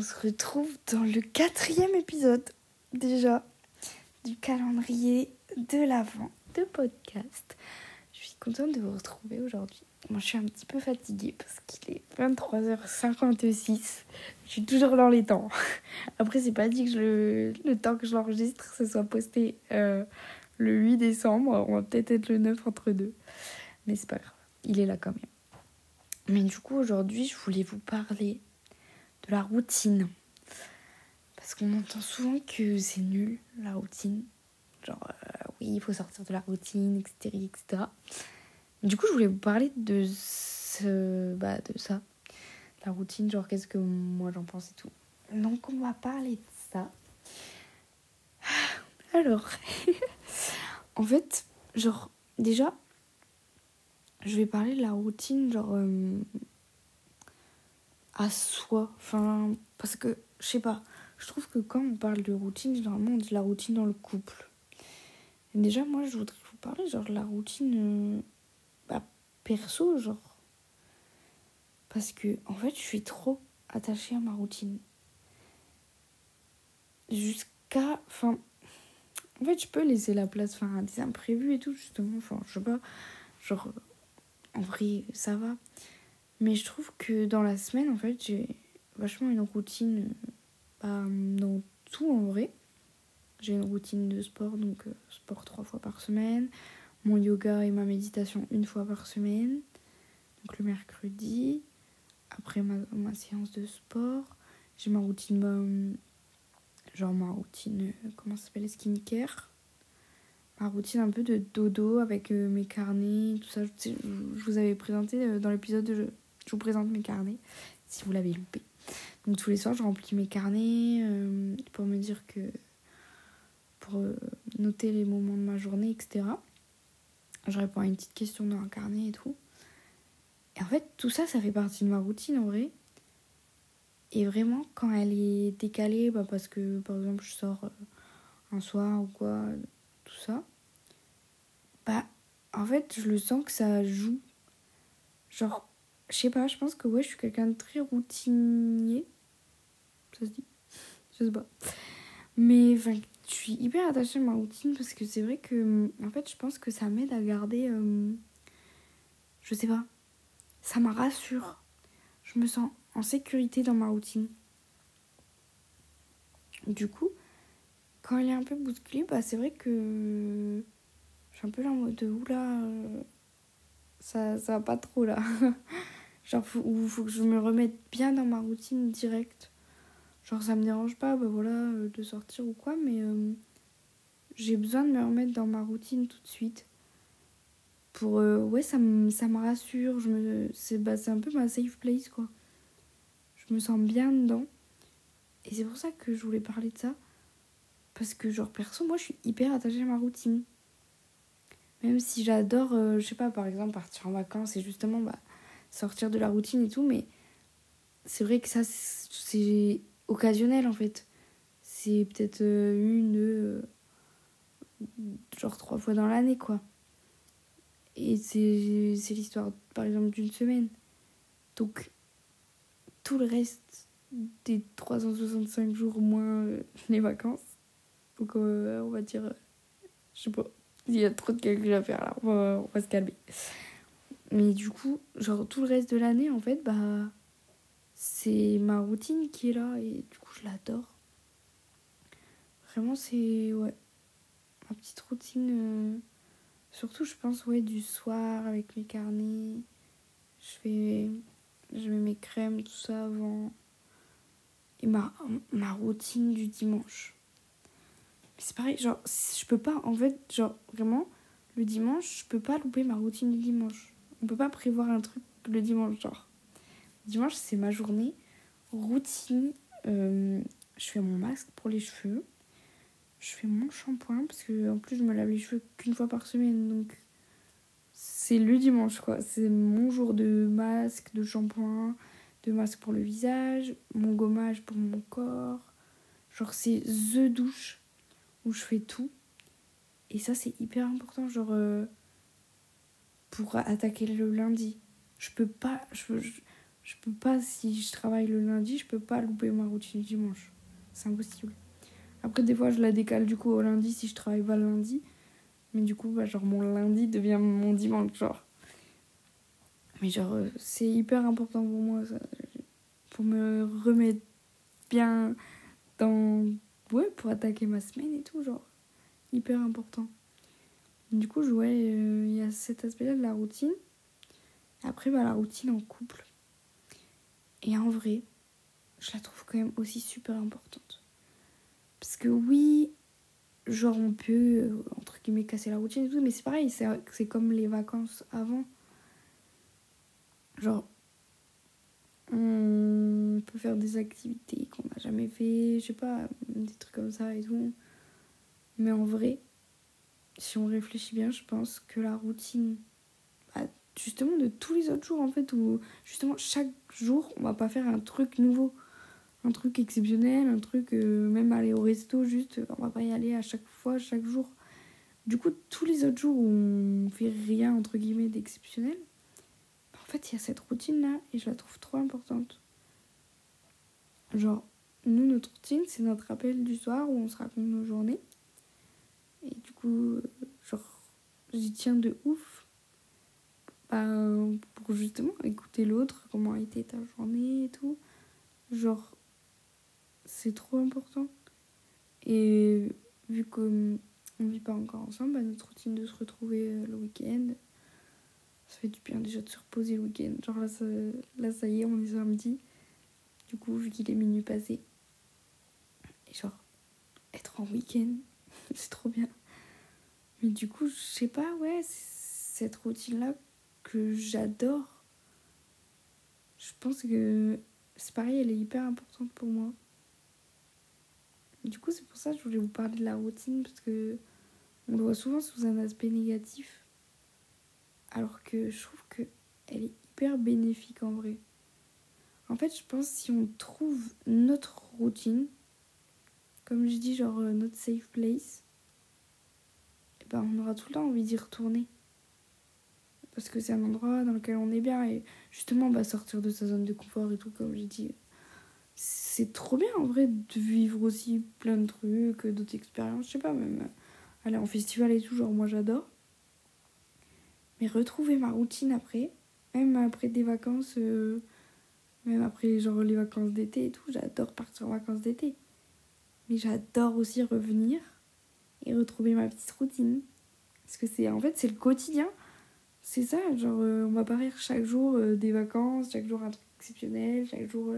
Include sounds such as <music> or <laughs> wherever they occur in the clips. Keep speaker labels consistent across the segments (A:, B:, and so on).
A: on se retrouve dans le quatrième épisode déjà du calendrier de l'avant de podcast. Je suis contente de vous retrouver aujourd'hui. Moi je suis un petit peu fatiguée parce qu'il est 23h56. Je suis toujours dans les temps. <laughs> Après c'est pas dit que le temps que je l'enregistre ce soit posté euh, le 8 décembre. On va peut-être être le 9 entre deux. Mais c'est pas grave. Il est là quand même. Mais du coup aujourd'hui je voulais vous parler la routine. Parce qu'on entend souvent que c'est nul, la routine. Genre, euh, oui, il faut sortir de la routine, etc., etc. Du coup, je voulais vous parler de, ce, bah, de ça. La routine, genre, qu'est-ce que moi j'en pense et tout. Donc, on va parler de ça. <sighs> Alors, <laughs> en fait, genre, déjà, je vais parler de la routine, genre, euh, à soi. Enfin, parce que, je sais pas, je trouve que quand on parle de routine, généralement on dit la routine dans le couple. Déjà, moi, je voudrais vous parler, genre, de la routine euh, bah, perso, genre. Parce que, en fait, je suis trop attachée à ma routine. Jusqu'à. Enfin. En fait, je peux laisser la place enfin, à des imprévus et tout, justement. Enfin, je sais pas. Genre, en vrai, ça va. Mais je trouve que dans la semaine, en fait, j'ai vachement une routine bah, dans tout en vrai. J'ai une routine de sport, donc euh, sport trois fois par semaine. Mon yoga et ma méditation une fois par semaine. Donc le mercredi. Après ma, ma séance de sport. J'ai ma routine, bah, genre ma routine, euh, comment ça s'appelle, skincare. Ma routine un peu de dodo avec euh, mes carnets, tout ça. Je, je vous avais présenté dans l'épisode de je vous présente mes carnets si vous l'avez loupé. Donc tous les soirs, je remplis mes carnets euh, pour me dire que. pour euh, noter les moments de ma journée, etc. Je réponds à une petite question dans un carnet et tout. Et en fait, tout ça, ça fait partie de ma routine en vrai. Et vraiment, quand elle est décalée, bah, parce que par exemple, je sors euh, un soir ou quoi, tout ça, bah en fait, je le sens que ça joue. Genre, je sais pas, je pense que ouais, je suis quelqu'un de très routinier. Ça se dit? Je sais pas. Mais enfin, je suis hyper attachée à ma routine parce que c'est vrai que, en fait, je pense que ça m'aide à garder. Euh, je sais pas. Ça me rassure. Je me sens en sécurité dans ma routine. Du coup, quand elle est un peu bousculée, bah c'est vrai que. Je suis un peu là en mode de oula. Euh, ça, ça va pas trop là. <laughs> Genre, il faut que je me remette bien dans ma routine directe. Genre, ça me dérange pas, bah voilà, euh, de sortir ou quoi, mais euh, j'ai besoin de me remettre dans ma routine tout de suite. Pour, euh, ouais, ça me, ça me rassure. Je me, c'est, bah, c'est un peu ma safe place, quoi. Je me sens bien dedans. Et c'est pour ça que je voulais parler de ça. Parce que, genre, perso, moi, je suis hyper attachée à ma routine. Même si j'adore, je sais pas, par exemple, partir en vacances et justement, bah sortir de la routine et tout, mais c'est vrai que ça, c'est occasionnel en fait. C'est peut-être euh, une, deux, euh, genre trois fois dans l'année quoi. Et c'est l'histoire, par exemple, d'une semaine. Donc, tout le reste des 365 jours moins euh, les vacances. Donc, on va dire, je sais pas, il y a trop de calculs à faire là, on va, on va se calmer. Mais du coup, genre tout le reste de l'année, en fait, bah, c'est ma routine qui est là et du coup, je l'adore. Vraiment, c'est, ouais, ma petite routine. Euh, surtout, je pense, ouais, du soir avec mes carnets. Je fais, je mets mes crèmes, tout ça avant. Et ma, ma routine du dimanche. Mais c'est pareil, genre, je peux pas, en fait, genre, vraiment, le dimanche, je peux pas louper ma routine du dimanche on peut pas prévoir un truc le dimanche, genre. Dimanche, c'est ma journée. Routine, euh, je fais mon masque pour les cheveux. Je fais mon shampoing parce que en plus je me lave les cheveux qu'une fois par semaine donc c'est le dimanche quoi. C'est mon jour de masque, de shampoing, de masque pour le visage, mon gommage pour mon corps. Genre c'est the douche où je fais tout. Et ça c'est hyper important genre euh, pour attaquer le lundi. Je peux pas. Je, je peux pas, si je travaille le lundi, je peux pas louper ma routine dimanche. C'est impossible. Après, des fois, je la décale du coup au lundi si je travaille pas le lundi. Mais du coup, bah, genre, mon lundi devient mon dimanche, genre. Mais genre, euh, c'est hyper important pour moi, ça. Pour me remettre bien dans... Ouais, pour attaquer ma semaine et tout, genre. Hyper important. Du coup, ouais, euh, il y a cet aspect-là de la routine. Après, bah, la routine en couple. Et en vrai, je la trouve quand même aussi super importante. Parce que oui, genre on peut, euh, entre guillemets, casser la routine et tout, mais c'est pareil, c'est comme les vacances avant. Genre, on peut faire des activités qu'on n'a jamais fait, je sais pas, des trucs comme ça et tout. Mais en vrai, si on réfléchit bien, je pense que la routine, bah, justement de tous les autres jours en fait, où justement chaque jour, on va pas faire un truc nouveau un truc exceptionnel, un truc, euh, même aller au resto, juste, on va pas y aller à chaque fois, chaque jour. Du coup, tous les autres jours où on fait rien, entre guillemets, d'exceptionnel, en fait, il y a cette routine-là et je la trouve trop importante. Genre, nous, notre routine, c'est notre rappel du soir où on se raconte nos journées. Et du coup, euh, genre, j'y tiens de ouf. Bah, pour justement écouter l'autre, comment a été ta journée et tout. Genre, c'est trop important. Et vu qu'on ne vit pas encore ensemble, bah, notre routine de se retrouver euh, le week-end, ça fait du bien déjà de se reposer le week-end. Genre là ça, là, ça y est, on est samedi. Du coup, vu qu'il est minuit passé. Et genre, être en week-end, <laughs> c'est trop bien. Mais du coup, je sais pas, ouais, cette routine-là que j'adore. Je pense que c'est pareil, elle est hyper importante pour moi. Du coup, c'est pour ça que je voulais vous parler de la routine parce que on le voit souvent sous un aspect négatif. Alors que je trouve que elle est hyper bénéfique en vrai. En fait, je pense si on trouve notre routine, comme je dis, genre euh, notre safe place, eh ben on aura tout le temps envie d'y retourner. Parce que c'est un endroit dans lequel on est bien et justement bah, sortir de sa zone de confort et tout, comme j'ai dit, c'est trop bien en vrai de vivre aussi plein de trucs, d'autres expériences, je sais pas, même aller en festival et tout, genre moi j'adore. Mais retrouver ma routine après, même après des vacances, euh, même après genre les vacances d'été et tout, j'adore partir en vacances d'été. Mais j'adore aussi revenir et retrouver ma petite routine. Parce que c'est en fait c'est le quotidien. C'est ça, genre euh, on va pas rire chaque jour euh, des vacances, chaque jour un truc exceptionnel, chaque jour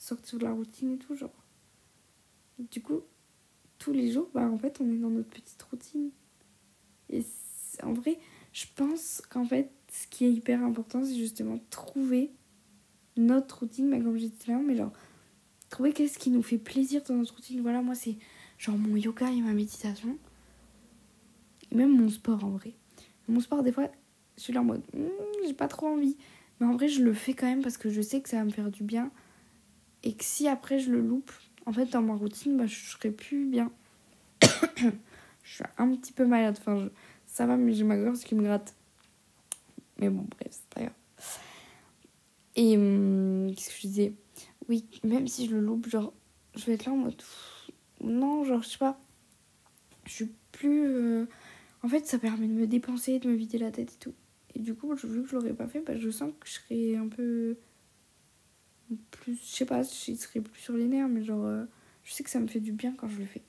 A: sortir de la routine et tout, genre. Du coup, tous les jours, bah en fait, on est dans notre petite routine. Et en vrai, je pense qu'en fait, ce qui est hyper important, c'est justement trouver notre routine, mais comme j'ai dit là, mais genre, trouver qu'est-ce qui nous fait plaisir dans notre routine. Voilà, moi, c'est genre mon yoga et ma méditation. Et même mon sport, en vrai. Mon sport, des fois, je suis là en mode, hmm, j'ai pas trop envie. Mais en vrai, je le fais quand même parce que je sais que ça va me faire du bien. Et que si après je le loupe, en fait dans ma routine, bah, je serai plus bien. <coughs> je suis un petit peu malade. Enfin, ça va, mais j'ai ma gorge qui me gratte. Mais bon, bref, c'est pas grave. Et hum, qu'est-ce que je disais? Oui, même si je le loupe, genre, je vais être là en mode. Non, genre, je sais pas. Je suis plus. Euh, en fait, ça permet de me dépenser, de me vider la tête et tout. Et du coup, vu que je l'aurais pas fait, bah, je sens que je serais un peu plus, je sais pas, je serais plus sur les nerfs, mais genre, euh, je sais que ça me fait du bien quand je le fais.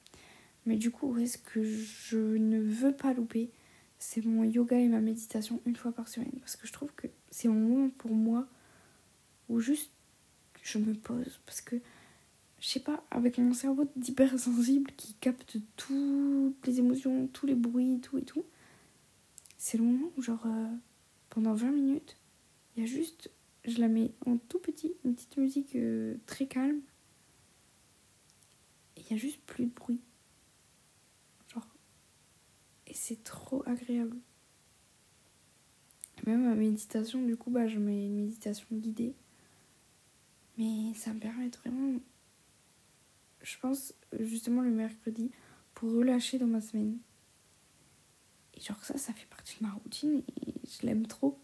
A: Mais du coup, est-ce que je ne veux pas louper C'est mon yoga et ma méditation une fois par semaine. Parce que je trouve que c'est un moment pour moi où juste je me pose. Parce que, je sais pas, avec mon cerveau d'hypersensible qui capte toutes les émotions, tous les bruits, tout et tout, c'est le moment où, genre, euh, pendant 20 minutes, il y a juste je la mets en tout petit, une petite musique euh, très calme. Et il y a juste plus de bruit. Genre. Et c'est trop agréable. Même ma méditation, du coup, bah, je mets une méditation guidée. Mais ça me permet vraiment, je pense, justement le mercredi, pour relâcher dans ma semaine. Et genre ça, ça fait partie de ma routine et je l'aime trop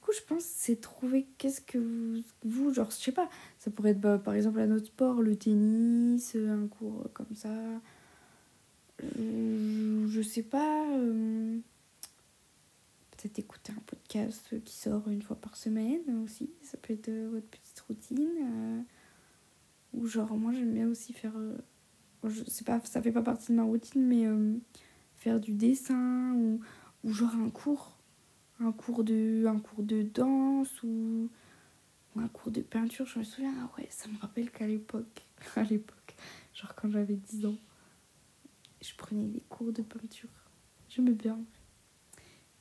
A: coup, je pense c'est trouver qu'est-ce que vous, vous, genre, je sais pas, ça pourrait être bah, par exemple un autre sport, le tennis, un cours comme ça. Euh, je sais pas. euh, Peut-être écouter un podcast qui sort une fois par semaine aussi. Ça peut être euh, votre petite routine. euh, ou genre, moi j'aime bien aussi faire. euh, je sais pas, ça fait pas partie de ma routine, mais euh, faire du dessin ou, ou genre un cours. Un cours de, un cours de danse ou, un cours de peinture. Je me souviens, ah ouais, ça me rappelle qu'à l'époque, <laughs> à l'époque, genre quand j'avais 10 ans, je prenais des cours de peinture. J'aimais bien.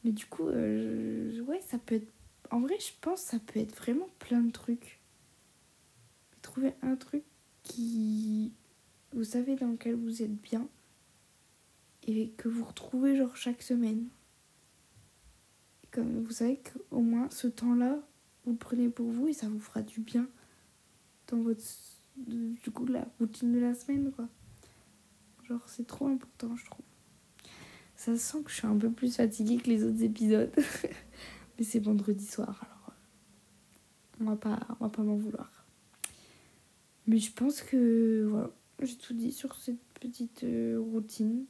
A: Mais du coup, euh, ouais, ça peut être. En vrai, je pense que ça peut être vraiment plein de trucs. Trouver un truc qui. Vous savez dans lequel vous êtes bien. Et que vous retrouvez genre chaque semaine. Comme vous savez qu'au moins ce temps-là, vous le prenez pour vous et ça vous fera du bien dans votre. Du coup, la routine de la semaine, quoi. Genre, c'est trop important, je trouve. Ça sent que je suis un peu plus fatiguée que les autres épisodes. <laughs> Mais c'est vendredi soir, alors euh, on va pas, va pas m'en vouloir. Mais je pense que voilà, j'ai tout dit sur cette petite euh, routine.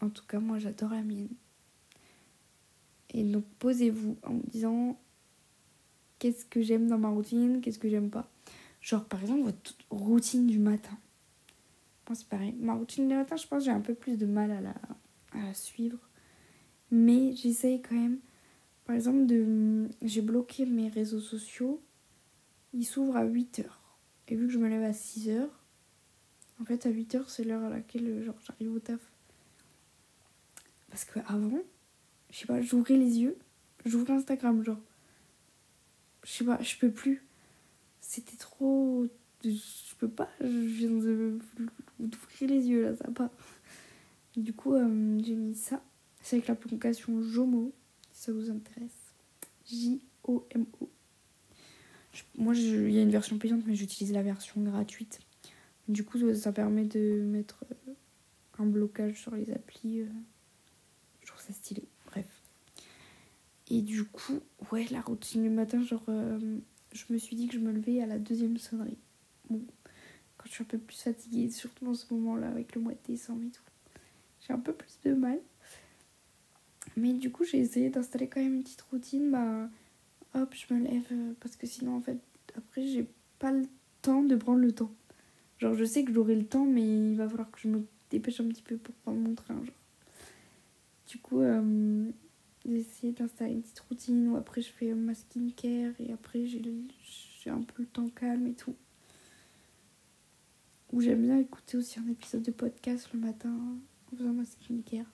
A: En tout cas, moi j'adore la mienne. Et donc posez-vous en me disant qu'est-ce que j'aime dans ma routine, qu'est-ce que j'aime pas. Genre par exemple votre routine du matin. C'est pareil. Ma routine du matin, je pense que j'ai un peu plus de mal à la, à la suivre. Mais j'essaye quand même. Par exemple, de j'ai bloqué mes réseaux sociaux. Ils s'ouvrent à 8h. Et vu que je me lève à 6h, en fait à 8h c'est l'heure à laquelle genre, j'arrive au taf. Parce que avant, je sais pas, j'ouvrais les yeux, j'ouvrais Instagram, genre. Je sais pas, je peux plus. C'était trop. Je peux pas, je viens de d'ouvrir les yeux là, ça va pas. Du coup, euh, j'ai mis ça. C'est avec l'application Jomo, si ça vous intéresse. J-O-M-O. Moi, il y a une version payante, mais j'utilise la version gratuite. Du coup, ça- permet de mettre euh, un blocage sur les applis. euh. Je trouve ça stylé. Bref. Et du coup, ouais, la routine du matin, genre, je me suis dit que je me levais à la deuxième sonnerie. Bon, je suis un peu plus fatiguée, surtout en ce moment-là, avec le mois de décembre et tout, j'ai un peu plus de mal. Mais du coup, j'ai essayé d'installer quand même une petite routine. Bah, hop, je me lève. euh, Parce que sinon, en fait, après, j'ai pas le temps de prendre le temps. Genre, je sais que j'aurai le temps, mais il va falloir que je me dépêche un petit peu pour prendre mon train. Genre. Du coup, euh, j'ai essayé d'installer une petite routine où après, je fais ma skincare et après, j'ai un peu le temps calme et tout. Où j'aime bien écouter aussi un épisode de podcast le matin en faisant ma skincare.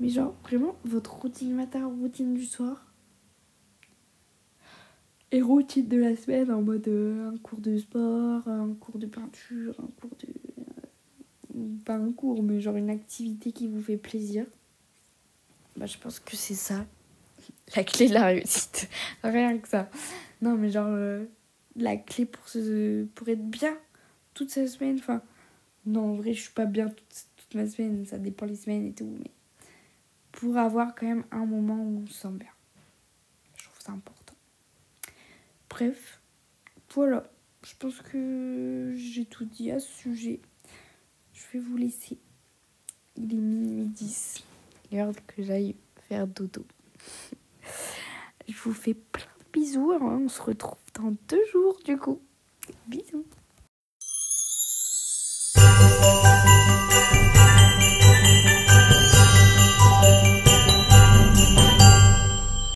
A: Mais genre, vraiment, votre routine matin, routine du soir. Et routine de la semaine en mode euh, un cours de sport, un cours de peinture, un cours de... euh, pas un cours, mais genre une activité qui vous fait plaisir. Bah je pense que c'est ça, la clé de la réussite. <laughs> Rien que ça. Non mais genre, euh, la clé pour, se, pour être bien toute sa semaine. Enfin, non, en vrai, je suis pas bien toute, toute ma semaine, ça dépend les semaines et tout, mais pour avoir quand même un moment où on se sent bien. Je trouve ça important. Bref, voilà. Je pense que j'ai tout dit à ce sujet. Je vais vous laisser. Il est minuit 10. L'heure que j'aille faire dodo. <laughs> Je vous fais plein de bisous. hein. On se retrouve dans deux jours du coup. Bisous.